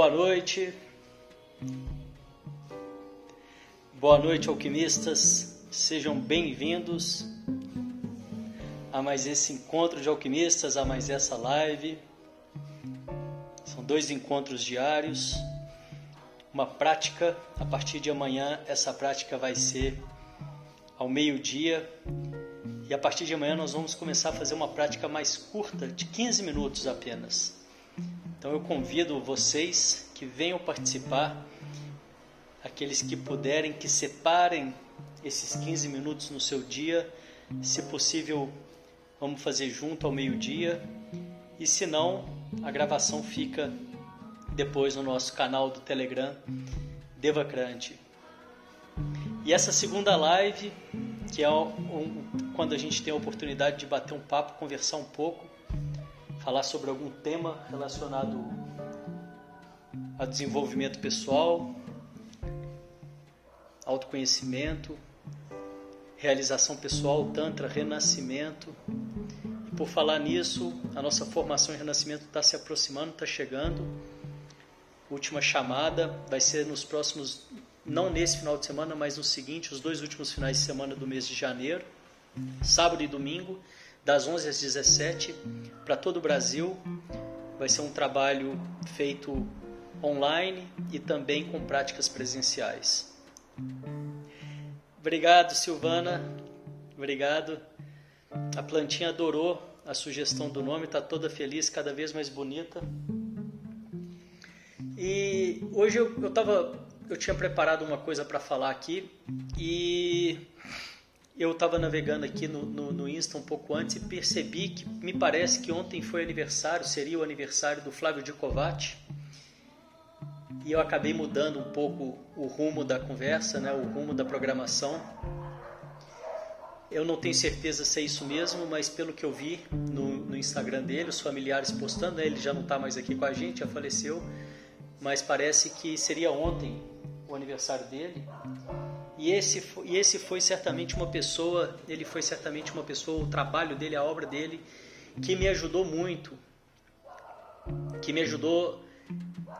Boa noite. Boa noite, alquimistas. Sejam bem-vindos a mais esse encontro de alquimistas, a mais essa live. São dois encontros diários, uma prática. A partir de amanhã, essa prática vai ser ao meio-dia. E a partir de amanhã, nós vamos começar a fazer uma prática mais curta, de 15 minutos apenas. Então, eu convido vocês que venham participar, aqueles que puderem, que separem esses 15 minutos no seu dia. Se possível, vamos fazer junto ao meio-dia. E se não, a gravação fica depois no nosso canal do Telegram, Devacrante. E essa segunda live, que é quando a gente tem a oportunidade de bater um papo, conversar um pouco, falar sobre algum tema relacionado a desenvolvimento pessoal, autoconhecimento, realização pessoal, tantra, renascimento. E por falar nisso, a nossa formação em renascimento está se aproximando, está chegando. Última chamada vai ser nos próximos, não nesse final de semana, mas no seguinte, os dois últimos finais de semana do mês de janeiro, sábado e domingo, das 11 às 17, para todo o Brasil. Vai ser um trabalho feito online e também com práticas presenciais. Obrigado, Silvana. Obrigado. A plantinha adorou a sugestão do nome, está toda feliz, cada vez mais bonita. E hoje eu, eu, tava, eu tinha preparado uma coisa para falar aqui e eu estava navegando aqui no, no, no, Insta um pouco antes e percebi que me parece que ontem foi aniversário, seria o aniversário do Flávio Dicovati e eu acabei mudando um pouco o rumo da conversa, né, o rumo da programação. Eu não tenho certeza se é isso mesmo, mas pelo que eu vi no, no Instagram dele, os familiares postando, né, ele já não está mais aqui com a gente, já faleceu, mas parece que seria ontem o aniversário dele. E esse, e esse foi certamente uma pessoa, ele foi certamente uma pessoa, o trabalho dele, a obra dele, que me ajudou muito, que me ajudou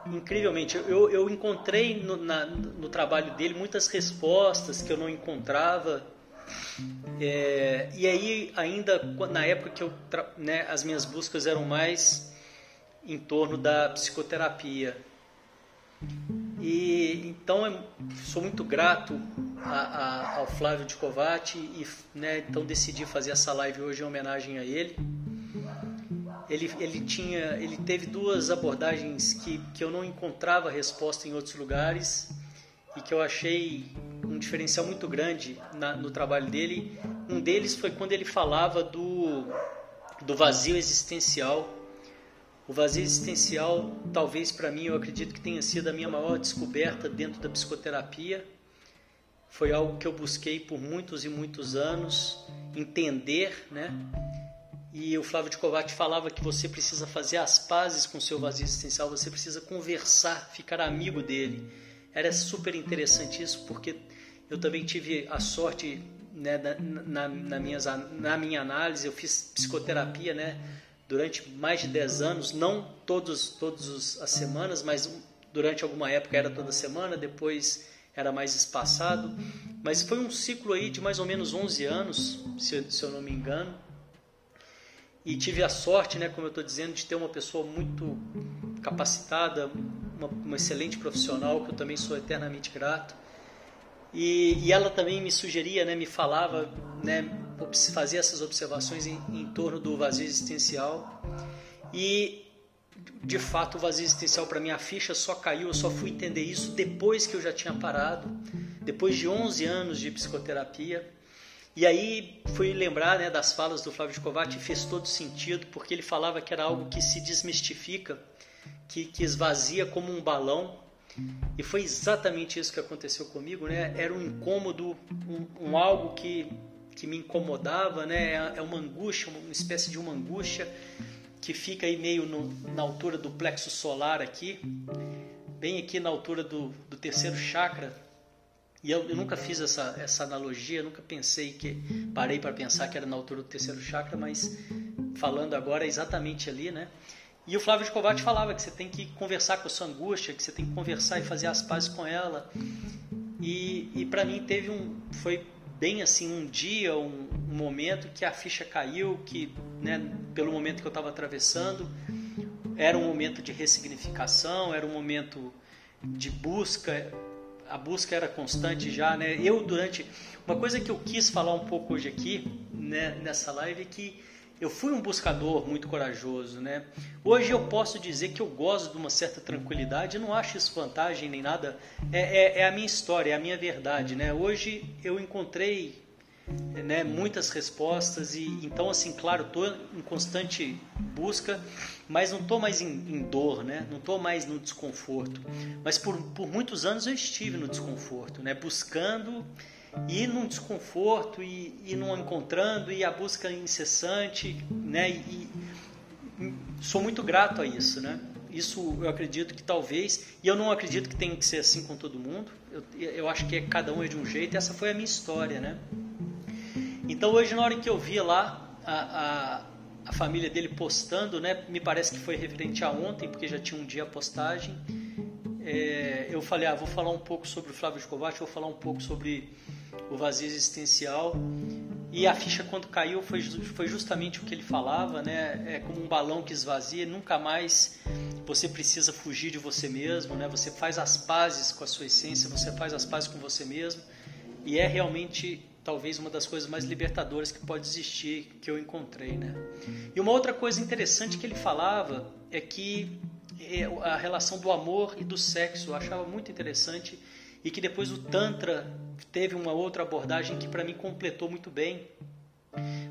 incrivelmente. Eu, eu encontrei no, na, no trabalho dele muitas respostas que eu não encontrava. É, e aí, ainda na época que eu, né, as minhas buscas eram mais em torno da psicoterapia. E então eu sou muito grato a, a, ao Flávio de Covati e né, então decidi fazer essa live hoje em homenagem a ele. Ele, ele tinha ele teve duas abordagens que, que eu não encontrava resposta em outros lugares e que eu achei um diferencial muito grande na, no trabalho dele. Um deles foi quando ele falava do do vazio existencial o vazio existencial talvez para mim eu acredito que tenha sido a minha maior descoberta dentro da psicoterapia foi algo que eu busquei por muitos e muitos anos entender né e o Flávio de Covatti falava que você precisa fazer as pazes com o seu vazio existencial, você precisa conversar, ficar amigo dele. Era super interessante isso, porque eu também tive a sorte, né, na, na, na, minhas, na minha análise, eu fiz psicoterapia, né, durante mais de 10 anos, não todos, todas as semanas, mas durante alguma época era toda semana, depois era mais espaçado, mas foi um ciclo aí de mais ou menos 11 anos, se, se eu não me engano, e tive a sorte, né, como eu estou dizendo, de ter uma pessoa muito capacitada, uma, uma, excelente profissional, que eu também sou eternamente grato. E, e ela também me sugeria, né, me falava, né, fazia essas observações em, em torno do vazio existencial. E, de fato, o vazio existencial para mim, a ficha só caiu, eu só fui entender isso depois que eu já tinha parado, depois de 11 anos de psicoterapia. E aí fui lembrar né, das falas do Flávio Covatti e fez todo sentido, porque ele falava que era algo que se desmistifica, que, que esvazia como um balão. E foi exatamente isso que aconteceu comigo, né? Era um incômodo, um, um algo que, que me incomodava, né? É, é uma angústia, uma espécie de uma angústia que fica aí meio no, na altura do plexo solar aqui, bem aqui na altura do, do terceiro chakra, e eu, eu, nunca fiz essa, essa analogia, nunca pensei que. Parei para pensar que era na altura do terceiro chakra, mas falando agora é exatamente ali, né? E o Flávio de Kovács falava que você tem que conversar com a sua angústia, que você tem que conversar e fazer as pazes com ela. E, e para mim teve um, foi bem assim um dia, um, um momento que a ficha caiu, que né, pelo momento que eu estava atravessando, era um momento de ressignificação, era um momento de busca. A busca era constante já, né? Eu durante uma coisa que eu quis falar um pouco hoje aqui, né, nessa live é que eu fui um buscador muito corajoso, né? Hoje eu posso dizer que eu gosto de uma certa tranquilidade, não acho isso vantagem nem nada. É, é, é a minha história, é a minha verdade, né? Hoje eu encontrei né, muitas respostas e então assim, claro, estou em constante busca, mas não estou mais em, em, dor, né? Não estou mais no desconforto. Mas por, por muitos anos eu estive no desconforto, né? Buscando e num desconforto e, e não encontrando e a busca incessante, né? E, e, sou muito grato a isso, né? Isso eu acredito que talvez, e eu não acredito que tem que ser assim com todo mundo. Eu, eu acho que é, cada um é de um jeito. E essa foi a minha história, né? Então hoje na hora que eu vi lá a, a, a família dele postando, né? Me parece que foi referente a ontem, porque já tinha um dia a postagem. É, eu falei, ah, vou falar um pouco sobre o Flávio Escovati, vou falar um pouco sobre o vazio existencial. E a ficha quando caiu foi, foi justamente o que ele falava, né? É como um balão que esvazia, nunca mais você precisa fugir de você mesmo, né? Você faz as pazes com a sua essência, você faz as pazes com você mesmo. E é realmente talvez uma das coisas mais libertadoras que pode existir que eu encontrei, né? E uma outra coisa interessante que ele falava é que é, a relação do amor e do sexo, eu achava muito interessante e que depois o Tantra teve uma outra abordagem que para mim completou muito bem.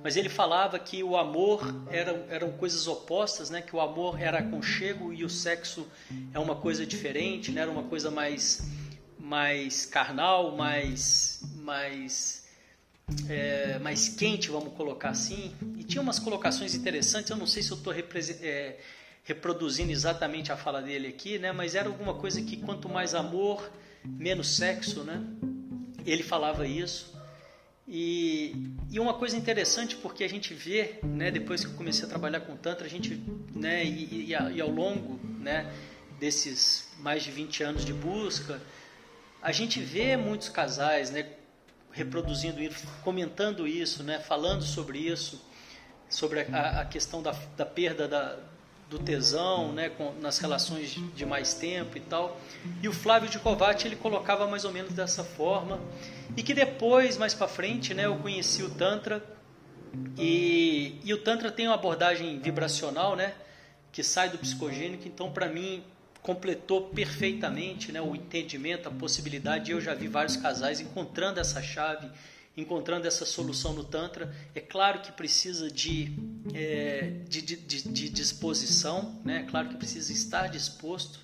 Mas ele falava que o amor eram, eram coisas opostas, né? que o amor era aconchego e o sexo é uma coisa diferente, né? era uma coisa mais, mais carnal, mais, mais, é, mais quente, vamos colocar assim. E tinha umas colocações interessantes, eu não sei se eu estou é, reproduzindo exatamente a fala dele aqui, né? mas era alguma coisa que quanto mais amor menos sexo, né? Ele falava isso. E, e uma coisa interessante, porque a gente vê, né, depois que eu comecei a trabalhar com Tantra, a gente, né, e, e, ao longo né, desses mais de 20 anos de busca, a gente vê muitos casais né, reproduzindo isso, comentando isso, né, falando sobre isso, sobre a, a questão da, da perda da, do tesão, né, com, nas relações de mais tempo e tal. E o Flávio de Covatti ele colocava mais ou menos dessa forma e que depois, mais para frente, né, eu conheci o Tantra e, e o Tantra tem uma abordagem vibracional, né, que sai do psicogênico. Então, para mim, completou perfeitamente, né, o entendimento, a possibilidade. Eu já vi vários casais encontrando essa chave encontrando essa solução no Tantra. É claro que precisa de, é, de, de, de, disposição, né? é claro que precisa estar disposto,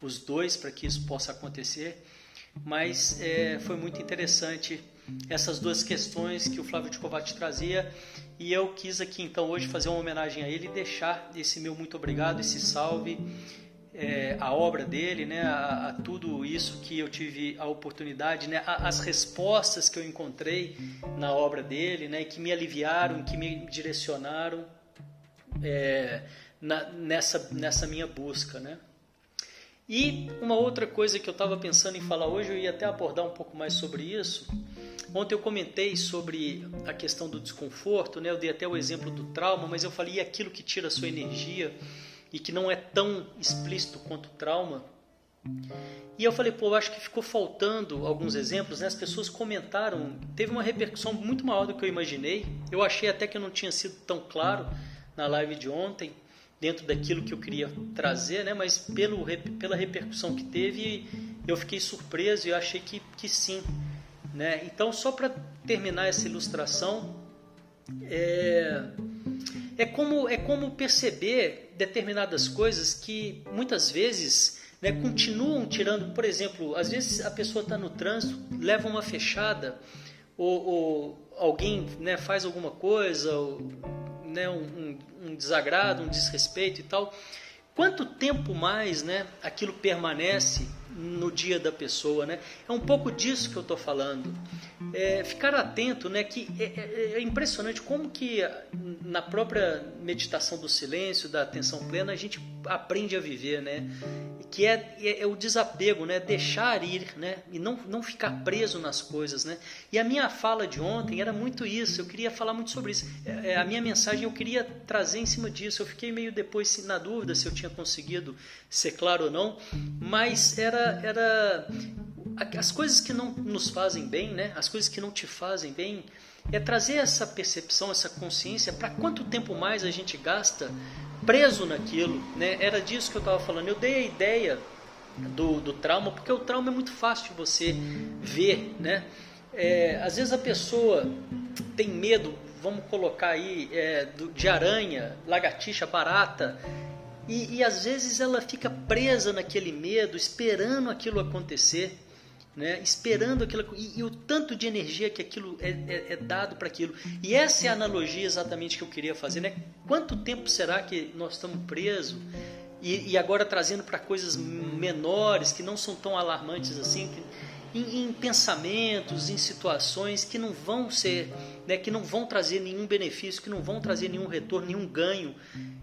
os dois, para que isso possa acontecer. Mas é, foi muito interessante essas duas questões que o Flávio de Covatti trazia e eu quis aqui então hoje fazer uma homenagem a ele e deixar esse meu muito obrigado, esse salve é, a obra dele, né, a, a, tudo isso que eu tive a oportunidade, né, a, as respostas que eu encontrei na obra dele, né, que me aliviaram, que me direcionaram é, na, nessa, nessa minha busca, né. E uma outra coisa que eu estava pensando em falar hoje, eu ia até abordar um pouco mais sobre isso. Ontem eu comentei sobre a questão do desconforto, né? Eu dei até o exemplo do trauma, mas eu falei aquilo que tira a sua energia e que não é tão explícito quanto o trauma. E eu falei, pô, eu acho que ficou faltando alguns exemplos, né? As pessoas comentaram, teve uma repercussão muito maior do que eu imaginei. Eu achei até que eu não tinha sido tão claro na live de ontem, dentro daquilo que eu queria trazer, né? Mas pelo, pela repercussão que teve, eu fiquei surpreso e achei que, que sim. Né? Então, só para terminar essa ilustração, é, é, como, é como perceber determinadas coisas que muitas vezes né, continuam tirando, por exemplo, às vezes a pessoa está no trânsito, leva uma fechada, ou, ou alguém né, faz alguma coisa, ou, né, um, um, desagrado, um desrespeito e tal. Quanto tempo mais né, aquilo permanece no dia da pessoa, né? É um pouco disso que eu estou falando. É, ficar atento, né? Que é, é, é, impressionante como que na própria meditação do silêncio, da atenção plena, a gente aprende a viver, né? Que é, é, é, o desapego, né? Deixar ir, né? E não, não ficar preso nas coisas, né? E a minha fala de ontem era muito isso. Eu queria falar muito sobre isso. É, a minha mensagem eu queria trazer em cima disso. Eu fiquei meio depois na dúvida se eu tinha conseguido ser claro ou não, mas era era as coisas que não nos fazem bem, né? As coisas que não te fazem bem, é trazer essa percepção, essa consciência para quanto tempo mais a gente gasta preso naquilo, né? Era disso que eu estava falando. Eu dei a ideia do, do trauma porque o trauma é muito fácil de você ver, né? É, às vezes a pessoa tem medo, vamos colocar aí, é, de aranha, lagartixa, barata, e, e às vezes ela fica presa naquele medo, esperando aquilo acontecer. Né, esperando aquilo e, e, o tanto de energia que aquilo é, é, é dado para aquilo. E essa é a analogia exatamente que eu queria fazer, né? Quanto tempo será que nós estamos presos e, e agora trazendo para coisas menores que não são tão alarmantes assim, que, em, em, pensamentos, em situações que não vão ser, né, que não vão trazer nenhum benefício, que não vão trazer nenhum retorno, nenhum ganho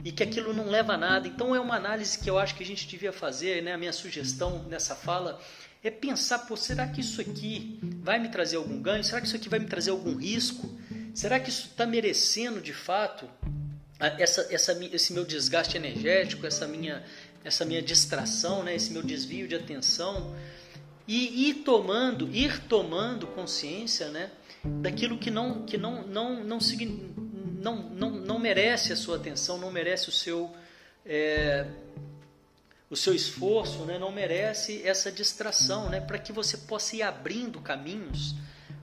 e que aquilo não leva a nada. Então é uma análise que eu acho que a gente devia fazer, né? A minha sugestão nessa fala é pensar, pô, será que isso aqui vai me trazer algum ganho? Será que isso aqui vai me trazer algum risco? Será que isso está merecendo de fato essa, essa, esse meu desgaste energético, essa minha, essa minha distração, né? esse meu desvio de atenção? E ir tomando, ir tomando consciência né? Daquilo que não, que não, não, não, não, não, não merece a sua atenção, não merece o seu. É, o seu esforço né, não merece essa distração, né, para que você possa ir abrindo caminhos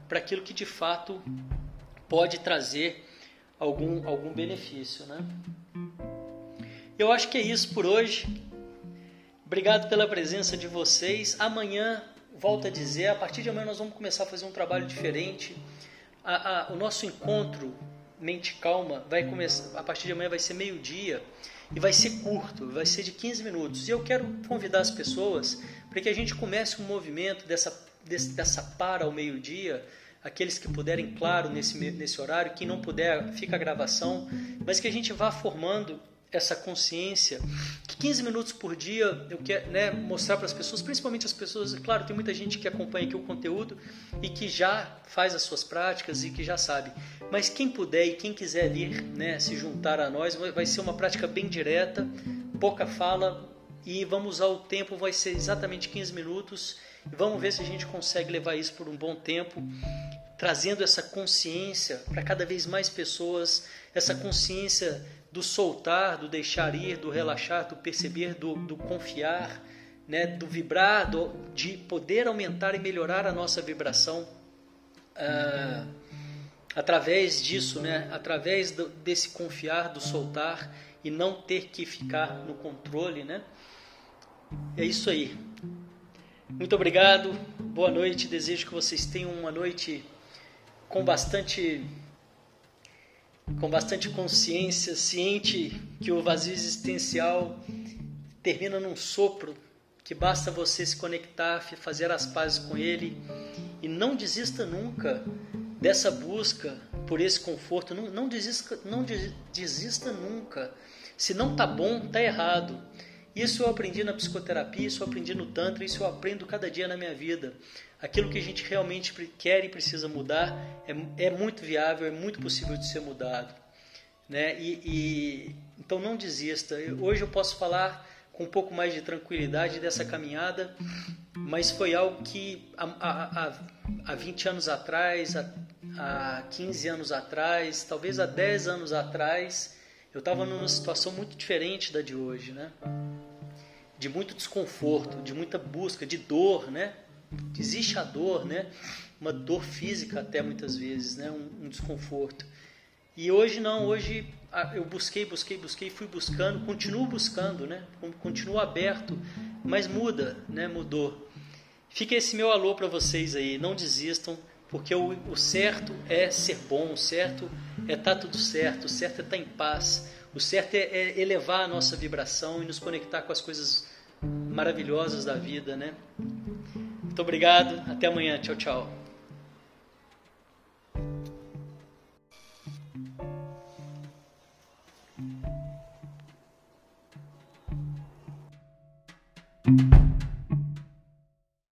para aquilo que de fato pode trazer algum, algum benefício. Né? Eu acho que é isso por hoje. Obrigado pela presença de vocês. Amanhã, volto a dizer, a partir de amanhã nós vamos começar a fazer um trabalho diferente. A, a, o nosso encontro Mente Calma vai começar, a partir de amanhã vai ser meio-dia e vai ser curto, vai ser de 15 minutos. E eu quero convidar as pessoas para que a gente comece um movimento dessa, dessa para ao meio-dia. Aqueles que puderem, claro, nesse, nesse horário, quem não puder, fica a gravação, mas que a gente vá formando essa consciência que 15 minutos por dia eu quero né, mostrar para as pessoas, principalmente as pessoas, claro, tem muita gente que acompanha aqui o conteúdo e que já faz as suas práticas e que já sabe. Mas quem puder e quem quiser vir né, se juntar a nós, vai ser uma prática bem direta, pouca fala e vamos usar o tempo, vai ser exatamente 15 minutos. Vamos ver se a gente consegue levar isso por um bom tempo, trazendo essa consciência para cada vez mais pessoas, essa consciência do soltar, do deixar ir, do relaxar, do perceber, do, do confiar, né, do vibrar, do, de poder aumentar e melhorar a nossa vibração ah, através disso, né, através do, desse confiar, do soltar e não ter que ficar no controle, né? É isso aí. Muito obrigado, boa noite. Desejo que vocês tenham uma noite com bastante com bastante consciência, ciente que o vazio existencial termina num sopro, que basta você se conectar, fazer as pazes com ele e não desista nunca dessa busca por esse conforto, não, não, desista, não desista nunca. Se não tá bom, tá errado. Isso eu aprendi na psicoterapia, isso eu aprendi no Tantra, isso eu aprendo cada dia na minha vida. Aquilo que a gente realmente quer e precisa mudar é, é muito viável, é muito possível de ser mudado. Né? E, e, então não desista. Hoje eu posso falar com um pouco mais de tranquilidade dessa caminhada, mas foi algo que há, há, há 20 anos atrás, há, há 15 anos atrás, talvez há 10 anos atrás, eu estava numa situação muito diferente da de hoje, né? De muito desconforto, de muita busca, de dor, né? Existe a dor, né? Uma dor física até muitas vezes, né? Um, um desconforto. E hoje não, hoje eu busquei, busquei, busquei, fui buscando, continuo buscando, né? Continuo aberto, mas muda, né? Mudou. Fica esse meu alô para vocês aí, não desistam, porque o, o certo é ser bom, o certo é estar tá tudo certo, o certo é estar tá em paz, o certo é, é elevar a nossa vibração e nos conectar com as coisas maravilhosas da vida, né? Muito obrigado, até amanhã, tchau, tchau.